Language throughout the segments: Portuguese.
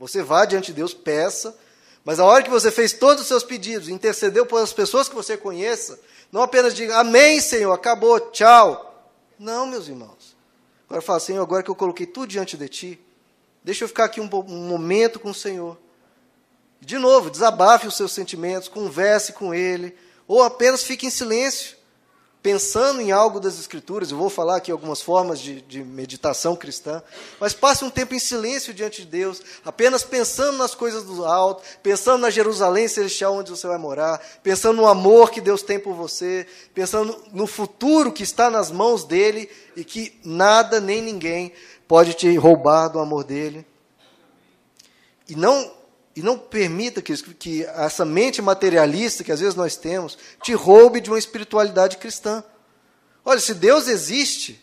Você vá diante de Deus, peça, mas a hora que você fez todos os seus pedidos, intercedeu pelas pessoas que você conheça, não apenas diga amém, Senhor, acabou, tchau. Não, meus irmãos. Agora fala, Senhor, agora que eu coloquei tudo diante de ti, deixa eu ficar aqui um, um momento com o Senhor. De novo, desabafe os seus sentimentos, converse com Ele, ou apenas fique em silêncio pensando em algo das Escrituras, eu vou falar aqui algumas formas de, de, meditação cristã, mas passe um tempo em silêncio diante de Deus, apenas pensando nas coisas do alto, pensando na Jerusalém celestial onde você vai morar, pensando no amor que Deus tem por você, pensando no futuro que está nas mãos dele e que nada nem ninguém pode te roubar do amor dele. E não e não permita que, que essa mente materialista que às vezes nós temos te roube de uma espiritualidade cristã. Olha, se Deus existe,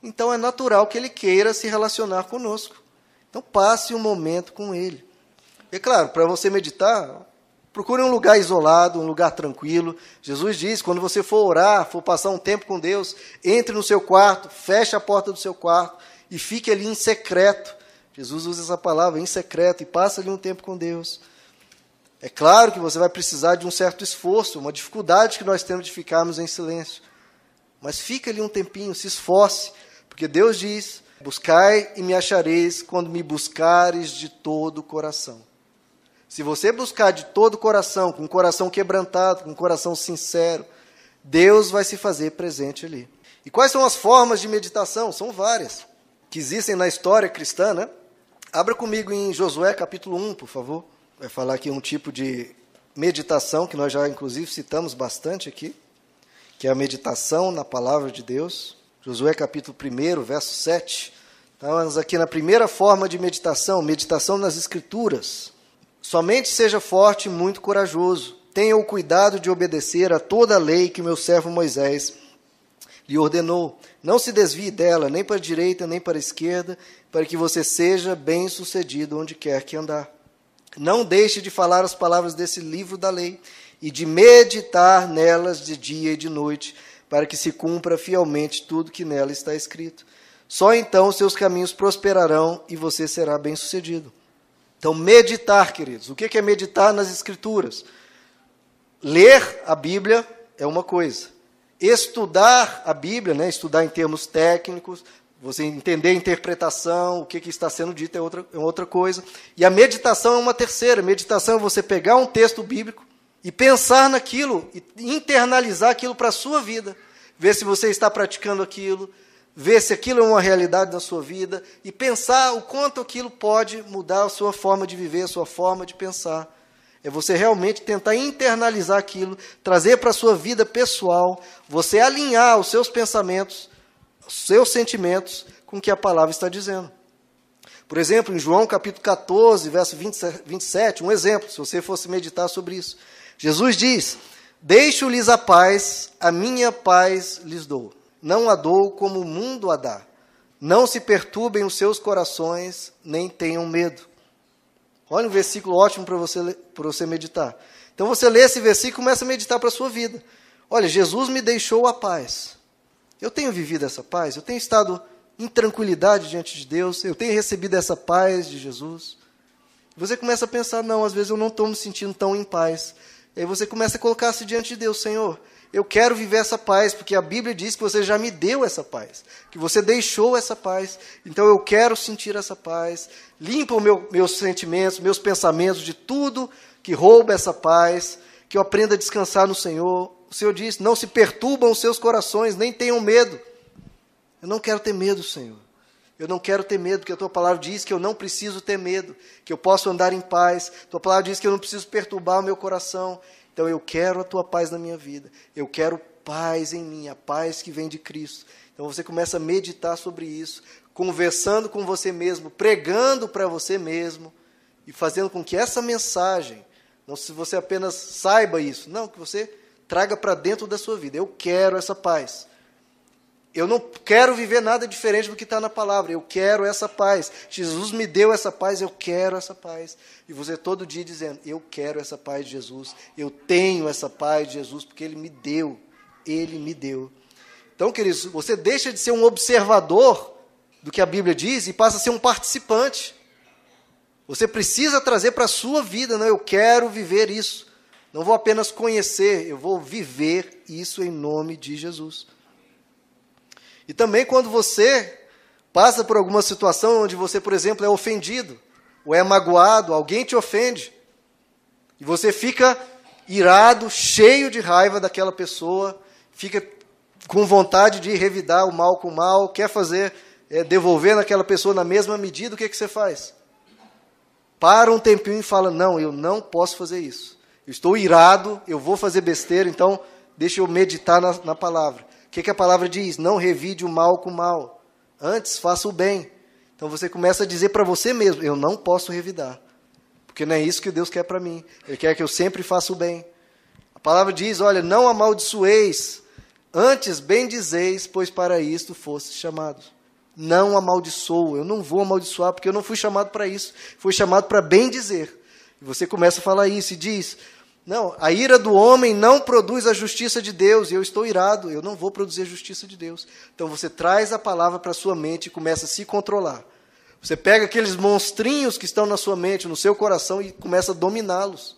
então é natural que Ele queira se relacionar conosco. Então passe um momento com Ele. E claro, para você meditar, procure um lugar isolado, um lugar tranquilo. Jesus diz: quando você for orar, for passar um tempo com Deus, entre no seu quarto, feche a porta do seu quarto e fique ali em secreto Jesus usa essa palavra em secreto e passa ali um tempo com Deus. É claro que você vai precisar de um certo esforço, uma dificuldade que nós temos de ficarmos em silêncio. Mas fica ali um tempinho, se esforce, porque Deus diz: Buscai e me achareis quando me buscares de todo o coração. Se você buscar de todo o coração, com o coração quebrantado, com o coração sincero, Deus vai se fazer presente ali. E quais são as formas de meditação? São várias, que existem na história cristã, né? Abra comigo em Josué capítulo 1, por favor. Vai falar aqui um tipo de meditação que nós já inclusive citamos bastante aqui, que é a meditação na palavra de Deus. Josué capítulo 1, verso 7. Estamos aqui na primeira forma de meditação, meditação nas escrituras. Somente seja forte e muito corajoso. Tenha o cuidado de obedecer a toda a lei que meu servo Moisés lhe ordenou. Não se desvie dela, nem para a direita, nem para a esquerda, para que você seja bem-sucedido onde quer que andar. Não deixe de falar as palavras desse livro da lei e de meditar nelas de dia e de noite, para que se cumpra fielmente tudo que nela está escrito. Só então seus caminhos prosperarão e você será bem-sucedido. Então, meditar, queridos. O que é meditar nas Escrituras? Ler a Bíblia é uma coisa. Estudar a Bíblia, né, estudar em termos técnicos, você entender a interpretação, o que, que está sendo dito é outra, é outra coisa. E a meditação é uma terceira. Meditação é você pegar um texto bíblico e pensar naquilo, e internalizar aquilo para a sua vida. Ver se você está praticando aquilo, ver se aquilo é uma realidade na sua vida e pensar o quanto aquilo pode mudar a sua forma de viver, a sua forma de pensar. É você realmente tentar internalizar aquilo, trazer para a sua vida pessoal, você alinhar os seus pensamentos seus sentimentos com o que a palavra está dizendo. Por exemplo, em João capítulo 14, verso 27, um exemplo, se você fosse meditar sobre isso. Jesus diz: Deixo-lhes a paz, a minha paz lhes dou. Não a dou como o mundo a dá. Não se perturbem os seus corações, nem tenham medo. Olha um versículo ótimo para você, você meditar. Então você lê esse versículo e começa a meditar para a sua vida. Olha, Jesus me deixou a paz. Eu tenho vivido essa paz, eu tenho estado em tranquilidade diante de Deus, eu tenho recebido essa paz de Jesus. Você começa a pensar, não, às vezes eu não estou me sentindo tão em paz. E aí você começa a colocar-se diante de Deus, Senhor, eu quero viver essa paz, porque a Bíblia diz que você já me deu essa paz, que você deixou essa paz, então eu quero sentir essa paz. Limpa os meu, meus sentimentos, meus pensamentos de tudo que rouba essa paz, que eu aprenda a descansar no Senhor, o Senhor diz: Não se perturbam os seus corações, nem tenham medo. Eu não quero ter medo, Senhor. Eu não quero ter medo, porque a tua palavra diz que eu não preciso ter medo, que eu posso andar em paz. A tua palavra diz que eu não preciso perturbar o meu coração. Então eu quero a tua paz na minha vida. Eu quero paz em mim, a paz que vem de Cristo. Então você começa a meditar sobre isso, conversando com você mesmo, pregando para você mesmo e fazendo com que essa mensagem, não se você apenas saiba isso, não, que você traga para dentro da sua vida. Eu quero essa paz. Eu não quero viver nada diferente do que está na palavra. Eu quero essa paz. Jesus me deu essa paz, eu quero essa paz. E você todo dia dizendo: Eu quero essa paz de Jesus. Eu tenho essa paz de Jesus, porque Ele me deu. Ele me deu. Então, queridos, você deixa de ser um observador do que a Bíblia diz e passa a ser um participante. Você precisa trazer para a sua vida, não, eu quero viver isso. Não vou apenas conhecer, eu vou viver isso em nome de Jesus. E também quando você passa por alguma situação onde você, por exemplo, é ofendido, ou é magoado, alguém te ofende, e você fica irado, cheio de raiva daquela pessoa, fica com vontade de revidar o mal com o mal, quer fazer, é, devolver naquela pessoa na mesma medida, o que, que você faz? Para um tempinho e fala: Não, eu não posso fazer isso. Eu estou irado, eu vou fazer besteira, então deixa eu meditar na, na palavra. O que, que a palavra diz? Não revide o mal com o mal. Antes, faça o bem. Então você começa a dizer para você mesmo: Eu não posso revidar. Porque não é isso que Deus quer para mim. Ele quer que eu sempre faça o bem. A palavra diz: Olha, não amaldiçoeis, antes bendizeis, pois para isto foste chamados. Não amaldiçoo, eu não vou amaldiçoar, porque eu não fui chamado para isso. Fui chamado para bem dizer. E você começa a falar isso e diz: Não, a ira do homem não produz a justiça de Deus, e eu estou irado, eu não vou produzir a justiça de Deus. Então você traz a palavra para a sua mente e começa a se controlar. Você pega aqueles monstrinhos que estão na sua mente, no seu coração, e começa a dominá-los.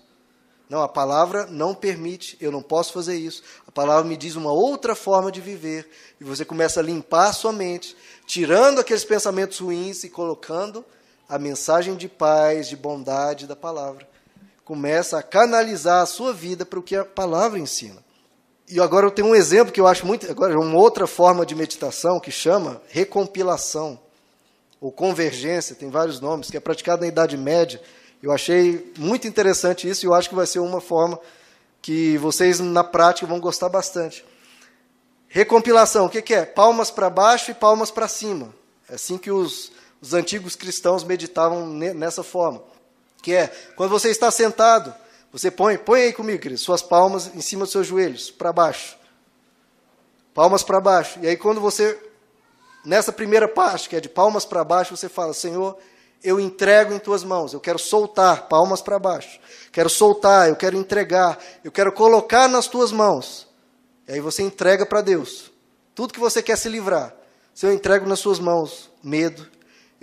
Não, a palavra não permite, eu não posso fazer isso. A palavra me diz uma outra forma de viver. E você começa a limpar a sua mente, tirando aqueles pensamentos ruins e colocando a mensagem de paz, de bondade da palavra. Começa a canalizar a sua vida para o que a palavra ensina. E agora eu tenho um exemplo que eu acho muito. Agora, uma outra forma de meditação que chama recompilação, ou convergência, tem vários nomes, que é praticado na Idade Média. Eu achei muito interessante isso e eu acho que vai ser uma forma que vocês, na prática, vão gostar bastante. Recompilação, o que, que é? Palmas para baixo e palmas para cima. É assim que os, os antigos cristãos meditavam nessa forma. Que é, quando você está sentado, você põe, põe aí comigo, querido, suas palmas em cima dos seus joelhos, para baixo. Palmas para baixo. E aí quando você, nessa primeira parte, que é de palmas para baixo, você fala, Senhor, eu entrego em tuas mãos, eu quero soltar, palmas para baixo. Quero soltar, eu quero entregar, eu quero colocar nas tuas mãos e aí você entrega para Deus. Tudo que você quer se livrar. Se eu entrego nas suas mãos medo,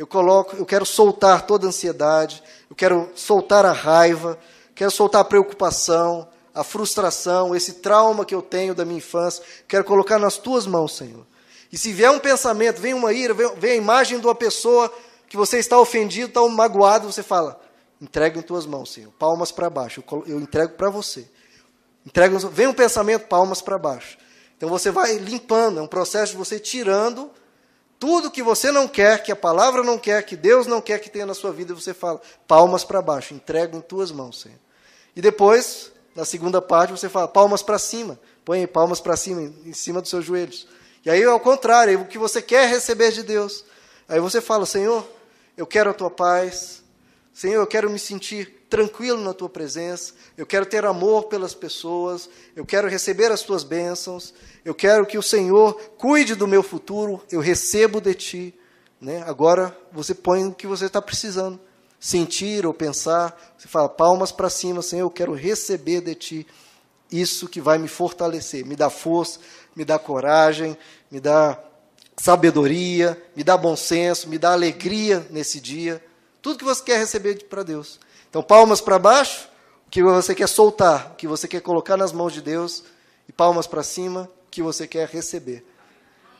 eu coloco, eu quero soltar toda a ansiedade, eu quero soltar a raiva, quero soltar a preocupação, a frustração, esse trauma que eu tenho da minha infância, quero colocar nas tuas mãos, Senhor. E se vier um pensamento, vem uma ira, vem, vem a imagem de uma pessoa que você está ofendido, está magoado, você fala: entrega em tuas mãos, Senhor. Palmas para baixo, eu, eu entrego para você. Entrega, vem um pensamento, palmas para baixo. Então você vai limpando, é um processo de você tirando tudo que você não quer, que a palavra não quer, que Deus não quer que tenha na sua vida, você fala, palmas para baixo, entrego em tuas mãos, Senhor. E depois, na segunda parte, você fala, palmas para cima, põe palmas para cima, em cima dos seus joelhos. E aí, ao contrário, o que você quer receber de Deus. Aí você fala, Senhor, eu quero a tua paz, Senhor, eu quero me sentir tranquilo na tua presença, eu quero ter amor pelas pessoas, eu quero receber as tuas bênçãos, eu quero que o Senhor cuide do meu futuro, eu recebo de ti. Né? Agora você põe o que você está precisando, sentir ou pensar, você fala palmas para cima, Senhor, eu quero receber de ti isso que vai me fortalecer, me dá força, me dá coragem, me dá sabedoria, me dá bom senso, me dá alegria nesse dia. Tudo que você quer receber para Deus. Então, palmas para baixo, o que você quer soltar, o que você quer colocar nas mãos de Deus, e palmas para cima, o que você quer receber.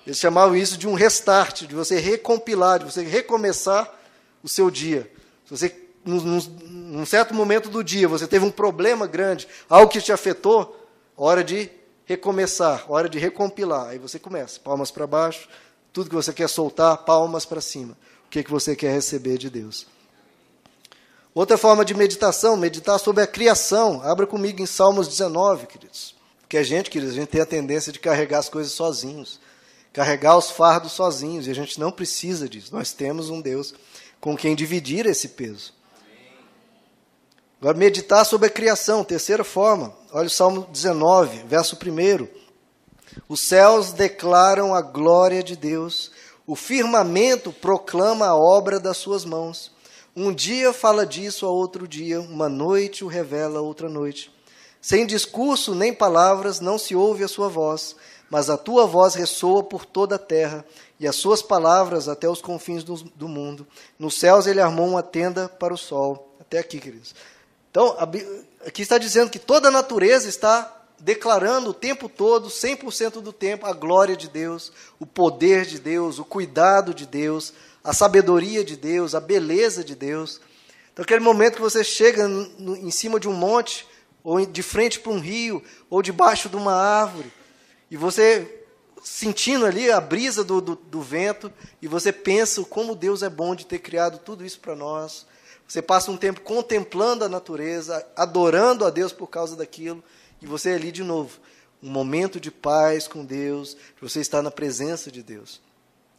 Eles chamavam isso de um restart, de você recompilar, de você recomeçar o seu dia. Se você, num, num certo momento do dia, você teve um problema grande, algo que te afetou, hora de recomeçar, hora de recompilar. Aí você começa, palmas para baixo, tudo que você quer soltar, palmas para cima. O que, que você quer receber de Deus? Outra forma de meditação, meditar sobre a criação. Abra comigo em Salmos 19, queridos. Porque a gente, queridos, a gente tem a tendência de carregar as coisas sozinhos, carregar os fardos sozinhos, e a gente não precisa disso. Nós temos um Deus com quem dividir esse peso. Agora, meditar sobre a criação, terceira forma. Olha o Salmo 19, verso 1. Os céus declaram a glória de Deus, o firmamento proclama a obra das suas mãos. Um dia fala disso a outro dia, uma noite o revela a outra noite. Sem discurso nem palavras não se ouve a sua voz, mas a tua voz ressoa por toda a terra e as suas palavras até os confins do, do mundo. Nos céus ele armou uma tenda para o sol. Até aqui, queridos. Então, aqui está dizendo que toda a natureza está declarando o tempo todo, 100% do tempo, a glória de Deus, o poder de Deus, o cuidado de Deus, a sabedoria de Deus, a beleza de Deus. Então, aquele momento que você chega em cima de um monte, ou de frente para um rio, ou debaixo de uma árvore, e você sentindo ali a brisa do, do, do, vento, e você pensa como Deus é bom de ter criado tudo isso para nós. Você passa um tempo contemplando a natureza, adorando a Deus por causa daquilo, e você é ali de novo. Um momento de paz com Deus, você está na presença de Deus.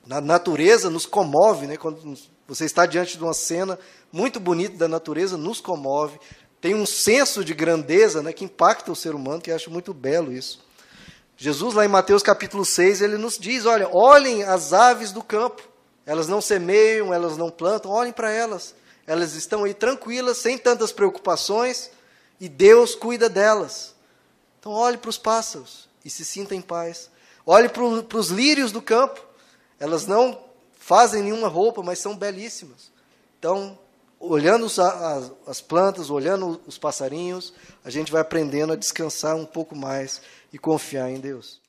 Na natureza nos comove, né? quando você está diante de uma cena muito bonita da natureza, nos comove. Tem um senso de grandeza né, que impacta o ser humano, que eu acho muito belo isso. Jesus, lá em Mateus capítulo 6, ele nos diz: olha, olhem as aves do campo. Elas não semeiam, elas não plantam, olhem para elas. Elas estão aí tranquilas, sem tantas preocupações, e Deus cuida delas. Então, olhe para os pássaros e se sinta em paz. Olhe para os lírios do campo. Elas não fazem nenhuma roupa, mas são belíssimas. Então, olhando as, as plantas, olhando os passarinhos, a gente vai aprendendo a descansar um pouco mais e confiar em Deus.